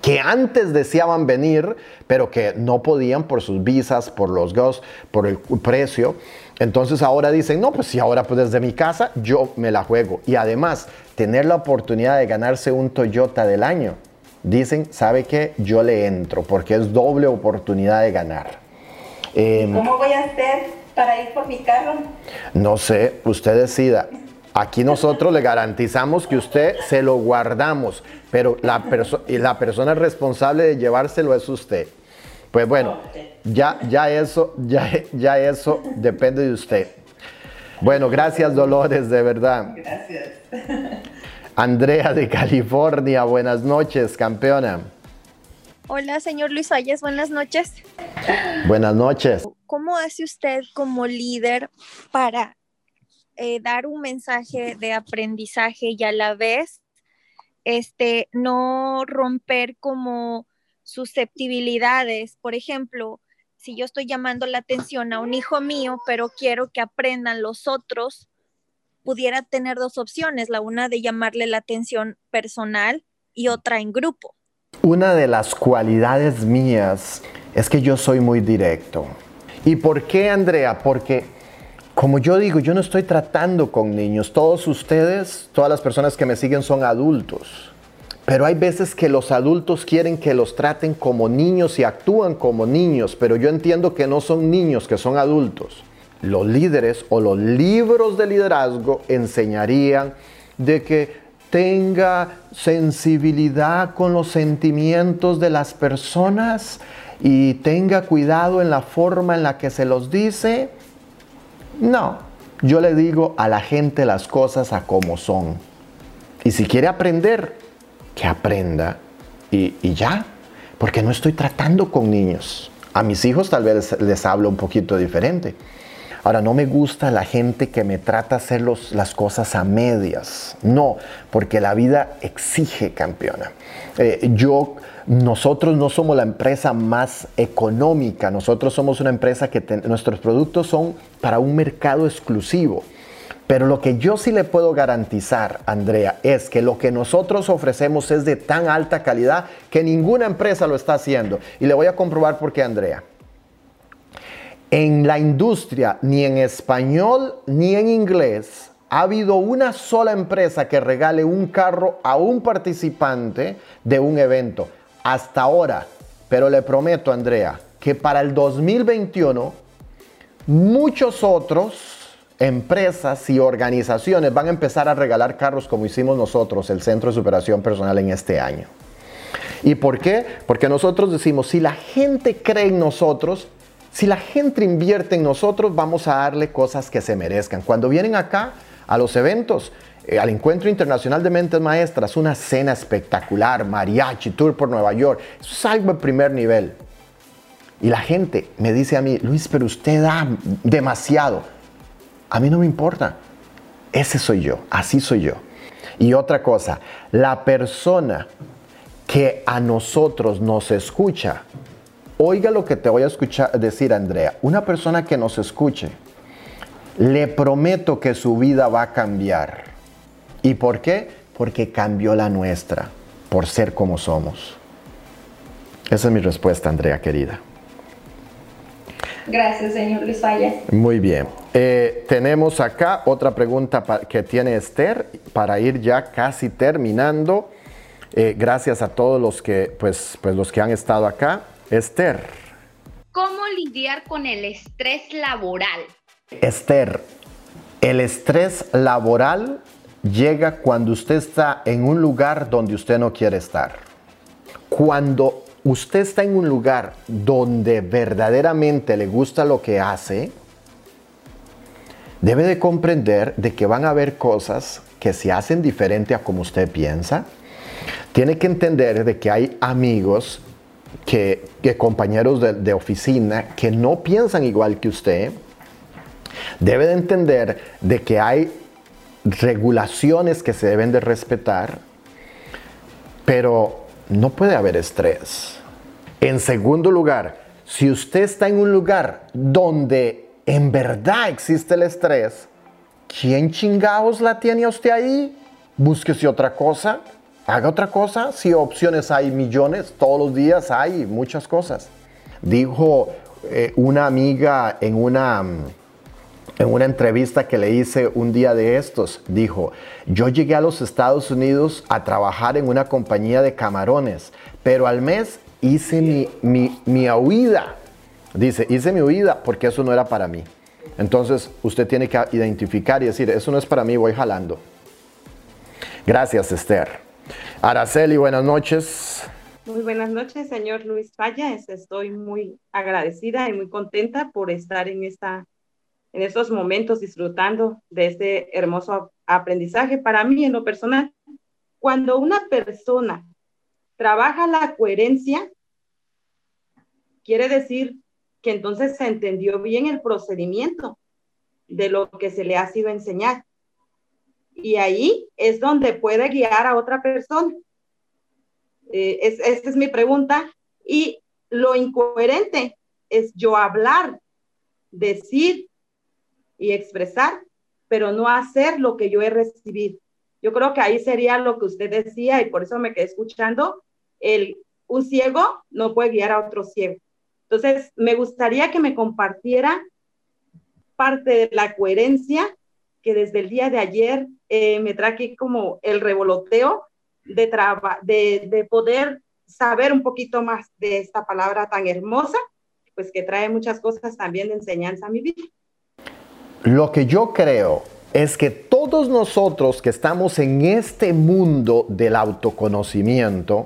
que antes deseaban venir, pero que no podían por sus visas, por los gastos, por el precio. Entonces ahora dicen, no, pues si ahora pues desde mi casa yo me la juego. Y además, tener la oportunidad de ganarse un Toyota del año. Dicen, ¿sabe qué? Yo le entro porque es doble oportunidad de ganar. Eh, ¿Cómo voy a hacer para ir por mi carro? No sé, usted decida. Aquí nosotros le garantizamos que usted se lo guardamos, pero la, la persona responsable de llevárselo es usted. Pues bueno, ya, ya, eso, ya, ya eso depende de usted. Bueno, gracias Dolores, de verdad. Gracias. Andrea de California, buenas noches, campeona. Hola, señor Luis Ayes, buenas noches. Buenas noches. ¿Cómo hace usted como líder para eh, dar un mensaje de aprendizaje y a la vez este, no romper como susceptibilidades. Por ejemplo, si yo estoy llamando la atención a un hijo mío, pero quiero que aprendan los otros, pudiera tener dos opciones, la una de llamarle la atención personal y otra en grupo. Una de las cualidades mías es que yo soy muy directo. ¿Y por qué, Andrea? Porque como yo digo, yo no estoy tratando con niños. Todos ustedes, todas las personas que me siguen son adultos. Pero hay veces que los adultos quieren que los traten como niños y actúan como niños, pero yo entiendo que no son niños, que son adultos. Los líderes o los libros de liderazgo enseñarían de que tenga sensibilidad con los sentimientos de las personas y tenga cuidado en la forma en la que se los dice no, yo le digo a la gente las cosas a como son. Y si quiere aprender, que aprenda y, ya, porque no estoy tratando con niños. A mis hijos tal vez les, hablo un poquito diferente. Ahora, no me gusta la gente que me trata hacer las cosas a medias. No, porque la vida exige campeona. Eh, yo nosotros no somos la empresa más económica, nosotros somos una empresa que nuestros productos son para un mercado exclusivo. Pero lo que yo sí le puedo garantizar, Andrea, es que lo que nosotros ofrecemos es de tan alta calidad que ninguna empresa lo está haciendo. Y le voy a comprobar por qué, Andrea. En la industria, ni en español ni en inglés, ha habido una sola empresa que regale un carro a un participante de un evento hasta ahora. Pero le prometo, Andrea, que para el 2021 muchos otros empresas y organizaciones van a empezar a regalar carros como hicimos nosotros, el Centro de Superación Personal en este año. ¿Y por qué? Porque nosotros decimos, si la gente cree en nosotros, si la gente invierte en nosotros, vamos a darle cosas que se merezcan. Cuando vienen acá a los eventos, eh, al Encuentro Internacional de Mentes Maestras, una cena espectacular, mariachi, tour por Nueva York. Eso es algo de primer nivel. Y la gente me dice a mí, Luis, pero usted da demasiado. A mí no me importa. Ese soy yo, así soy yo. Y otra cosa, la persona que a nosotros nos escucha, oiga lo que te voy a escuchar decir, Andrea, una persona que nos escuche le prometo que su vida va a cambiar. ¿Y por qué? Porque cambió la nuestra, por ser como somos. Esa es mi respuesta, Andrea querida. Gracias, señor Luis Falla. Muy bien. Eh, tenemos acá otra pregunta que tiene Esther para ir ya casi terminando. Eh, gracias a todos los que, pues, pues los que han estado acá. Esther. ¿Cómo lidiar con el estrés laboral? Esther, el estrés laboral llega cuando usted está en un lugar donde usted no quiere estar. Cuando usted está en un lugar donde verdaderamente le gusta lo que hace, debe de comprender de que van a haber cosas que se hacen diferente a como usted piensa. Tiene que entender de que hay amigos, que, compañeros de, de oficina que no piensan igual que usted. Debe de entender de que hay regulaciones que se deben de respetar, pero no puede haber estrés. En segundo lugar, si usted está en un lugar donde en verdad existe el estrés, ¿quién chingados la tiene usted ahí? Búsquese otra cosa, haga otra cosa. Si opciones hay millones, todos los días hay muchas cosas. Dijo eh, una amiga en una en una entrevista que le hice un día de estos, dijo, yo llegué a los Estados Unidos a trabajar en una compañía de camarones, pero al mes hice mi, mi, mi huida. Dice, hice mi huida porque eso no era para mí. Entonces usted tiene que identificar y decir, eso no es para mí, voy jalando. Gracias, Esther. Araceli, buenas noches. Muy buenas noches, señor Luis Fallas. Estoy muy agradecida y muy contenta por estar en esta en estos momentos disfrutando de este hermoso aprendizaje. Para mí, en lo personal, cuando una persona trabaja la coherencia, quiere decir que entonces se entendió bien el procedimiento de lo que se le ha sido enseñar. Y ahí es donde puede guiar a otra persona. Eh, esta es mi pregunta. Y lo incoherente es yo hablar, decir y expresar, pero no hacer lo que yo he recibido. Yo creo que ahí sería lo que usted decía y por eso me quedé escuchando, el, un ciego no puede guiar a otro ciego. Entonces, me gustaría que me compartiera parte de la coherencia que desde el día de ayer eh, me trae como el revoloteo de, de, de poder saber un poquito más de esta palabra tan hermosa, pues que trae muchas cosas también de enseñanza a mi vida. Lo que yo creo es que todos nosotros que estamos en este mundo del autoconocimiento,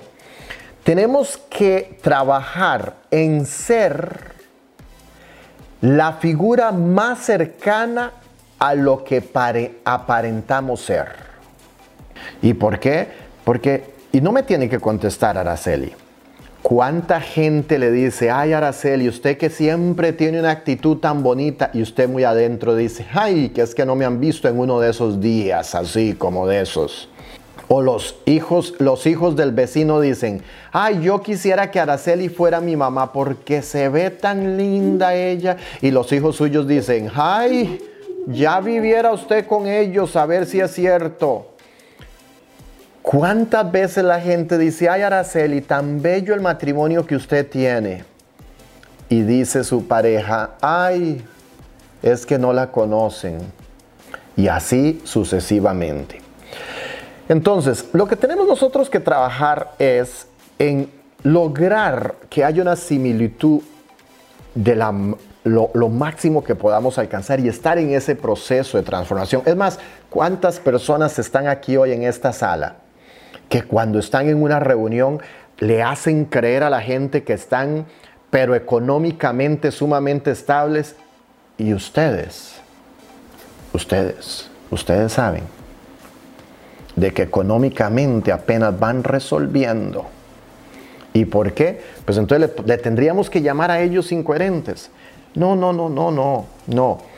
tenemos que trabajar en ser la figura más cercana a lo que aparentamos ser. ¿Y por qué? Porque, y no me tiene que contestar Araceli, ¿Cuánta gente le dice, ay Araceli, usted que siempre tiene una actitud tan bonita y usted muy adentro dice, ay, que es que no me han visto en uno de esos días, así como de esos? O los hijos, los hijos del vecino dicen, ay, yo quisiera que Araceli fuera mi mamá porque se ve tan linda ella. Y los hijos suyos dicen, ay, ya viviera usted con ellos a ver si es cierto. ¿Cuántas veces la gente dice, ay Araceli, tan bello el matrimonio que usted tiene? Y dice su pareja, ay, es que no la conocen. Y así sucesivamente. Entonces, lo que tenemos nosotros que trabajar es en lograr que haya una similitud de lo, lo, máximo que podamos alcanzar y estar en ese proceso de transformación. Es más, ¿cuántas personas están aquí hoy en esta sala? Que cuando están en una reunión le hacen creer a la gente que están, pero económicamente sumamente estables. Y ustedes, ustedes, ustedes saben de que económicamente apenas van resolviendo. ¿Y por qué? Pues entonces le, le, tendríamos que llamar a ellos incoherentes. No, no, no, no, no, no.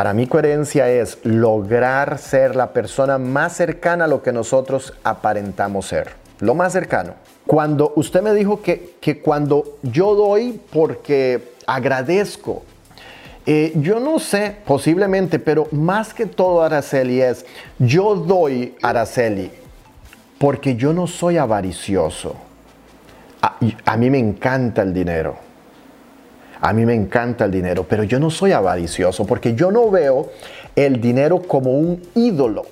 Para mí coherencia es lograr ser la persona más cercana a lo que nosotros aparentamos ser. Lo más cercano. Cuando usted me dijo que, que cuando yo doy porque agradezco Eh, yo no sé, posiblemente, pero más que todo, Araceli, es, yo doy, Araceli, porque yo no soy avaricioso. A, a mí me encanta el dinero. A mí me encanta el dinero, pero yo no soy avaricioso porque yo no veo el dinero como un ídolo.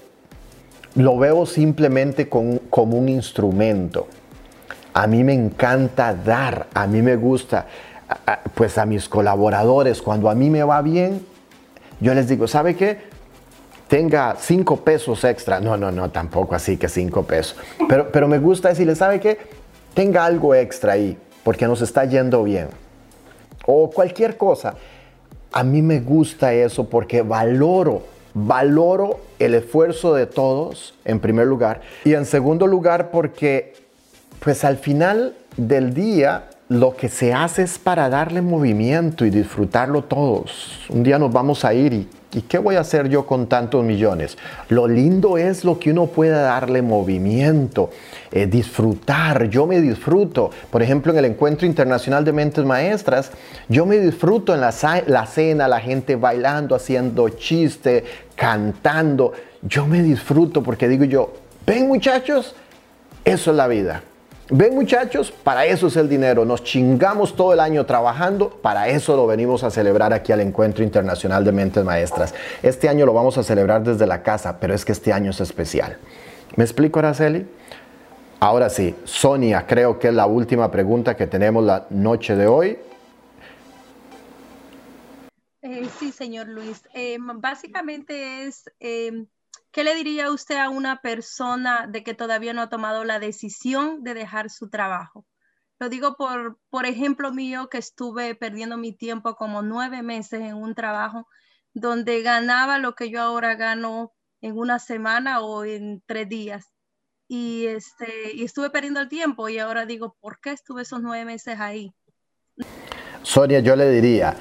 Lo veo simplemente como un instrumento. A mí me encanta dar, a mí me gusta, pues a mis colaboradores, cuando a mí me va bien, yo les digo, ¿sabe qué? Tenga cinco pesos extra. No, no, no, tampoco así que cinco pesos. Pero, pero me gusta decirle, ¿sabe qué? Tenga algo extra ahí, porque nos está yendo bien. O cualquier cosa. A mí me gusta eso porque valoro, valoro el esfuerzo de todos, en primer lugar. Y en segundo lugar, porque pues al final del día lo que se hace es para darle movimiento y disfrutarlo todos. Un día nos vamos a ir y, ¿y qué voy a hacer yo con tantos millones? Lo lindo es lo que uno pueda darle movimiento, eh, disfrutar. Yo me disfruto. Por ejemplo, en el Encuentro Internacional de Mentes Maestras, yo me disfruto en la, la cena, la gente bailando, haciendo chiste, cantando. Yo me disfruto porque digo yo, ven muchachos, eso es la vida. Ven muchachos, para eso es el dinero. Nos chingamos todo el año trabajando, para eso lo venimos a celebrar aquí al Encuentro Internacional de Mentes Maestras. Este año lo vamos a celebrar desde la casa, pero es que este año es especial. ¿Me explico, Araceli? Ahora sí, Sonia, creo que es la última pregunta que tenemos la noche de hoy. Eh, sí, señor Luis. Eh, básicamente es, eh, ¿qué le diría usted a una persona de que todavía no ha tomado la decisión de dejar su trabajo? Lo digo por, por ejemplo mío, que estuve perdiendo mi tiempo como nueve meses en un trabajo donde ganaba lo que yo ahora gano en una semana o en tres días. Y, este, y estuve perdiendo el tiempo y ahora digo, ¿por qué estuve esos nueve meses ahí? Sonia, yo le diría,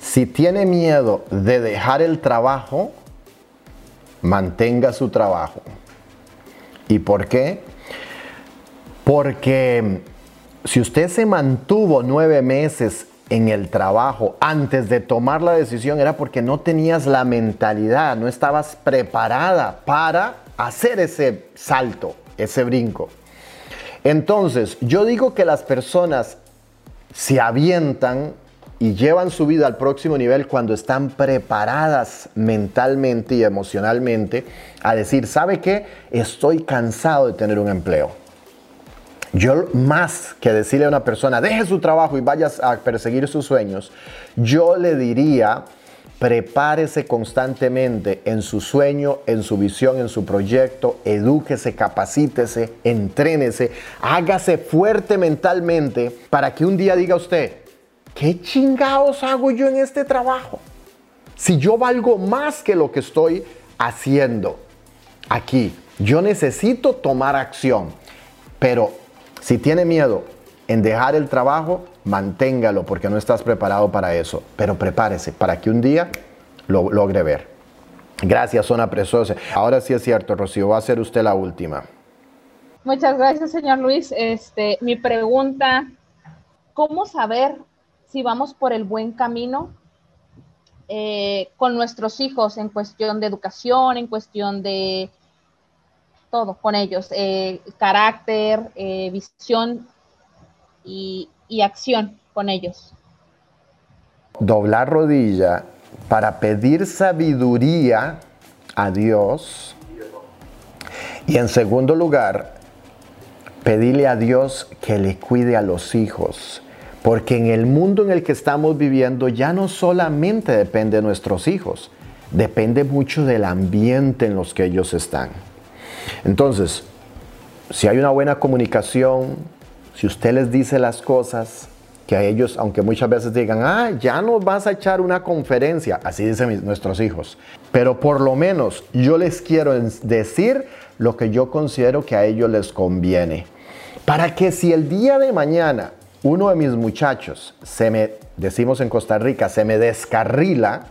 si tiene miedo de dejar el trabajo, mantenga su trabajo. ¿Y por qué? Porque si usted se mantuvo nueve meses en el trabajo antes de tomar la decisión era porque no tenías la mentalidad, no estabas preparada para hacer ese salto, ese brinco. Entonces, yo digo que las personas se avientan y llevan su vida al próximo nivel cuando están preparadas mentalmente y emocionalmente a decir, ¿sabe qué? Estoy cansado de tener un empleo. Yo más que decirle a una persona, deje su trabajo y vayas a perseguir sus sueños, yo le diría, prepárese constantemente en su sueño, en su visión, en su proyecto, edúquese, capacítese, entrénese, hágase fuerte mentalmente para que un día diga usted, ¿qué chingados hago yo en este trabajo? Si yo valgo más que lo que estoy haciendo aquí, yo necesito tomar acción, pero si tiene miedo en dejar el trabajo, manténgalo porque no estás preparado para eso. Pero prepárese para que un día lo logre ver. Gracias, Zona Preciosa. Ahora sí es cierto, Rocío, va a ser usted la última. Muchas gracias, señor Luis. Este, mi pregunta, ¿cómo saber si vamos por el buen camino eh, con nuestros hijos en cuestión de educación, en cuestión de todo con ellos, eh, carácter, eh, visión y, y acción con ellos? Doblar rodilla para pedir sabiduría a Dios. Y en segundo lugar, pedirle a Dios que le cuide a los hijos. Porque en el mundo en el que estamos viviendo ya no solamente depende de nuestros hijos, depende mucho del ambiente en los que ellos están. Entonces, si hay una buena comunicación, si usted les dice las cosas, que a ellos, aunque muchas veces digan, ah, ya nos vas a echar una conferencia, así dicen nuestros hijos, pero por lo menos yo les quiero decir lo que yo considero que a ellos les conviene. Para que si el día de mañana uno de mis muchachos se me, decimos en Costa Rica, se me descarrila,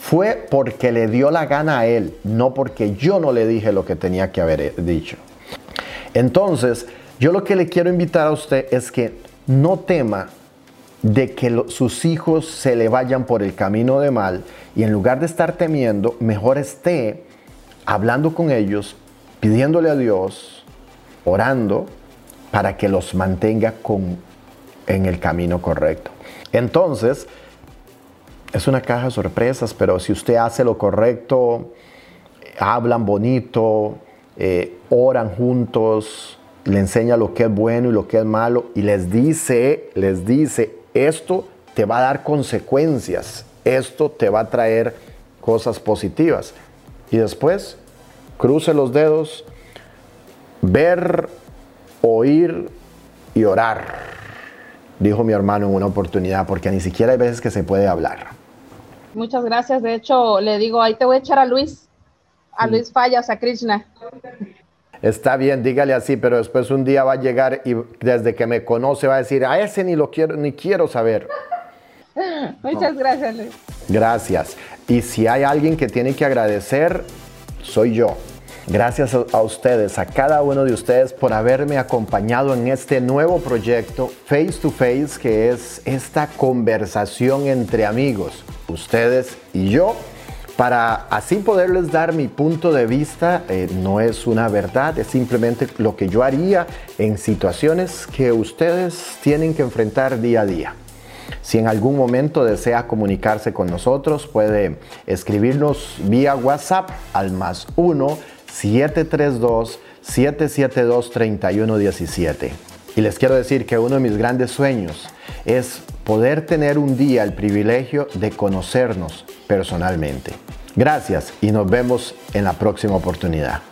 fue porque le dio la gana a él, no porque yo no le dije lo que tenía que haber eh, dicho. Entonces, yo lo que le quiero invitar a usted es que no tema de que sus hijos se le vayan por el camino de mal y en lugar de estar temiendo, mejor esté hablando con ellos, pidiéndole a Dios, orando, para que los mantenga con, en el camino correcto. Entonces, es una caja de sorpresas, pero si usted hace lo correcto, hablan bonito, eh, oran juntos, le enseña lo que es bueno y lo que es malo y les dice, les dice, esto te va a dar consecuencias, esto te va a traer cosas positivas. Y después, cruce los dedos, ver, oír y orar, dijo mi hermano en una oportunidad, porque ni siquiera hay veces que se puede hablar. Muchas gracias. De hecho, le digo, ahí te voy a echar a Luis, a Luis Fallas, a Krishna. Está bien, dígale así, pero después un día va a llegar y desde que me conoce va a decir, a ese ni lo quiero, ni quiero saber. Muchas gracias, Luis. Gracias. Y si hay alguien que tiene que agradecer, soy yo. Gracias a ustedes, a cada uno de ustedes por haberme acompañado en este nuevo proyecto Face to Face, que es esta conversación entre amigos, ustedes y yo para así poderles dar mi punto de vista, eh, no es una verdad, es simplemente lo que yo haría en situaciones que ustedes tienen que enfrentar día a día. Si en algún momento desea comunicarse con nosotros, puede escribirnos vía WhatsApp al más 1 732 772 3117. Y les quiero decir que uno de mis grandes sueños es poder tener un día el privilegio de conocernos personalmente. Gracias y nos vemos en la próxima oportunidad.